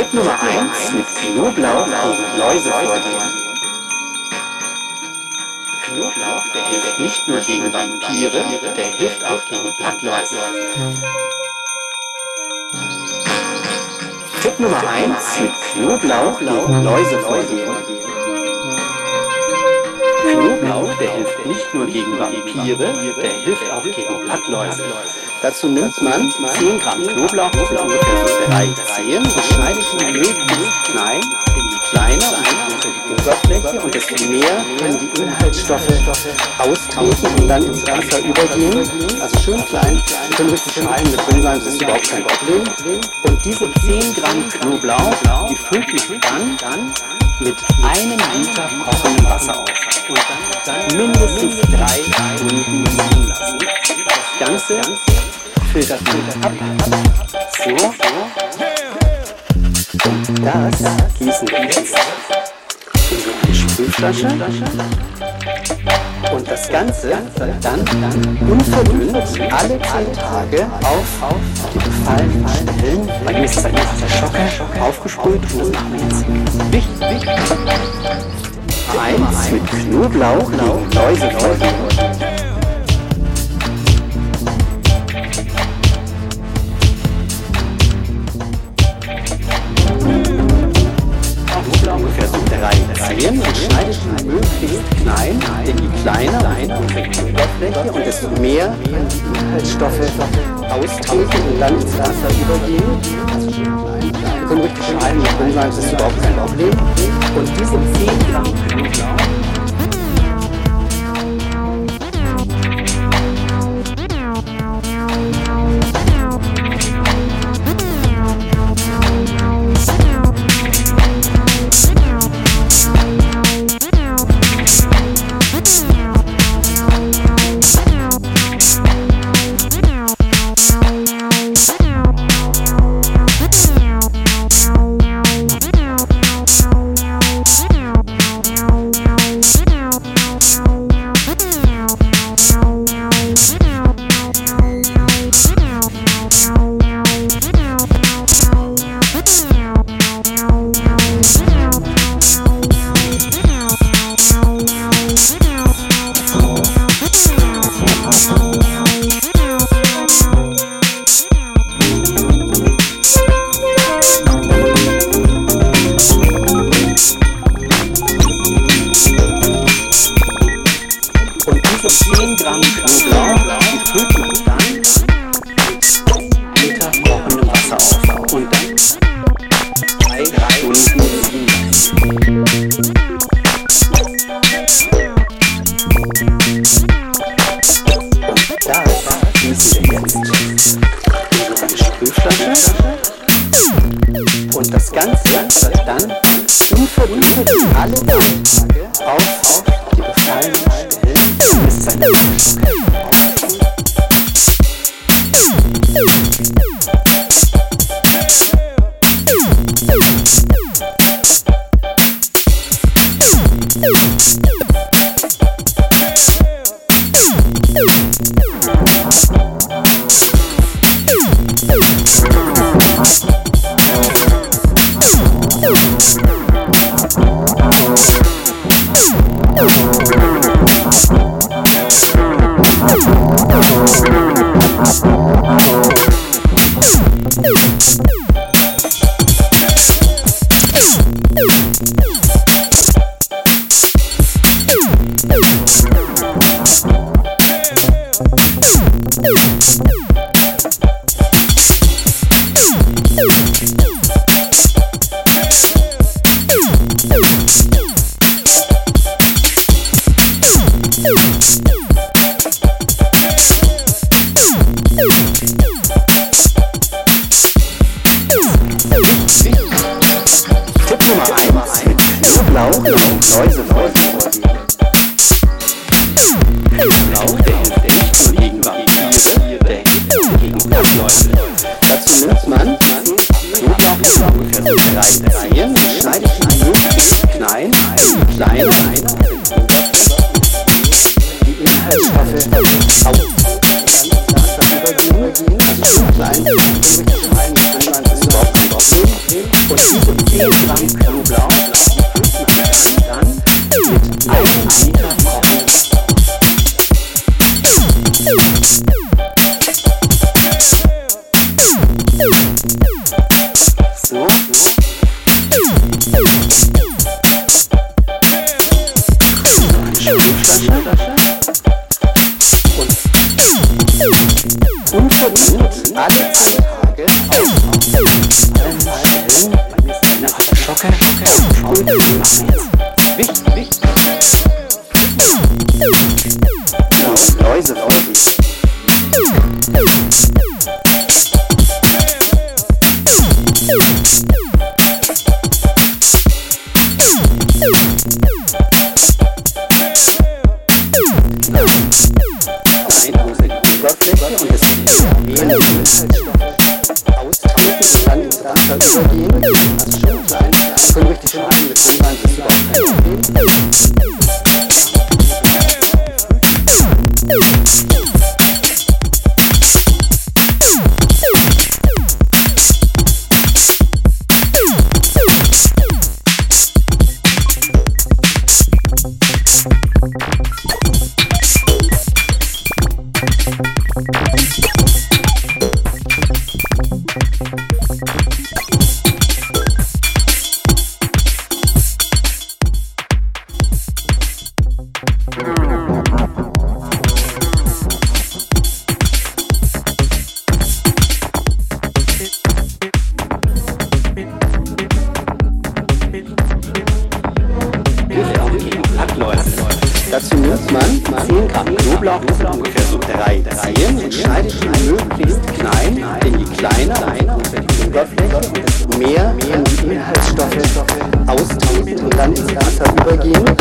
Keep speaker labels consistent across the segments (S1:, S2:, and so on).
S1: Tipp Nummer 1 mit Knoblauch gegen Läuse vorgehen. Knoblauch, der hilft nicht nur gegen Vampire, der hilft auch gegen Blattläuse. Tipp Nummer 1 mit Knoblauch gegen Läuse vorgehen. Knoblauch, der hilft nicht nur gegen Vampire, der hilft auch gegen Blattläuse. Dazu nimmt man 10 Gramm Knoblauch für ungefähr so drei Zehen und schneidet ihn möglichst klein in die kleine und die Oberfläche und desto mehr können die Inhaltsstoffe austreten und dann ins Wasser übergehen. Also schön klein, können richtig schneiden mit sein, das ist überhaupt kein Problem. Und diese 10 Gramm Knoblauch, die füllt man dann mit einem Liter kochendem Wasser auf und dann mindestens drei Stunden ziehen lassen. Das Ganze filtert man ab. So. Und das gießen wir jetzt in so eine Sprühflasche. Und das Ganze dann unverdünnt alle zehn Tage auf die befallenen Stellen, bei mir ist es ein der Schocke, aufgesprüht und das machen wir. Wichtig, Eins mit Knoblauch gegen Läuse so Zehen und schneidet ihn möglichst klein in die kleine Oberfläche und desto mehr die Inhaltsstoffe austreten und dann ins Wasser übergehen. Wir können richtig schneiden sein, das ist überhaupt kein Problem. Und diese 10 Gramm Wasser auf. Und dann drei Stunden ziehen lassen. Und das gießen wir jetzt eine Sprühflasche. Und das Ganze wird dann unverdünnt alle Tage auf die befallenen Stellen bis seine Tipp ungefähr so drei Zehen und schneidet ihn möglichst klein in die kleine Oberfläche. Die Inhaltsstoffe aus übergehen, also schön klein, können richtig schneiden, das ist überhaupt kein Problem. und, und verbindet alle zwei Tage auf einem Stellen eines Schocke, Schocke, Schocke, Schocke, Schocke, Schocke, Schocke, Schocke, Schocke, richtig Schaden Knoblauch, sind ungefähr so drei Zehen, und schneidet die möglichst klein, denn je kleiner die Oberfläche desto mehr die Inhaltsstoffe austreten und dann ins Wasser übergehen.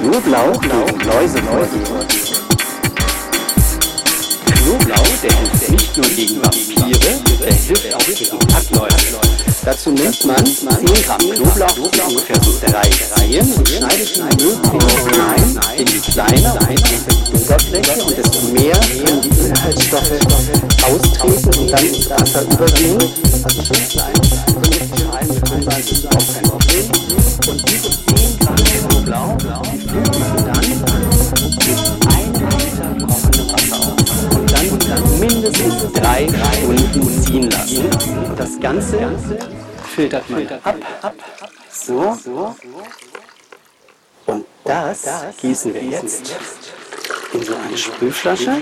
S1: 1 mit Knoblauch gegen Läuse vorgehen. Knoblauch, der hilft nicht nur gegen Vampire, der hilft auch gegen Plattläuse. Dazu nimmt man 10 Gramm Knoblauch, sind ungefähr so drei Zehen, und schneidet die möglichst klein, und die Oberfläche und desto mehr können die Inhaltsstoffe austreten und dann ins Wasser übergehen. Drei Stunden ziehen lassen. Und das Ganze filtert man ab. So. Und das gießen wir jetzt in so eine Sprühflasche.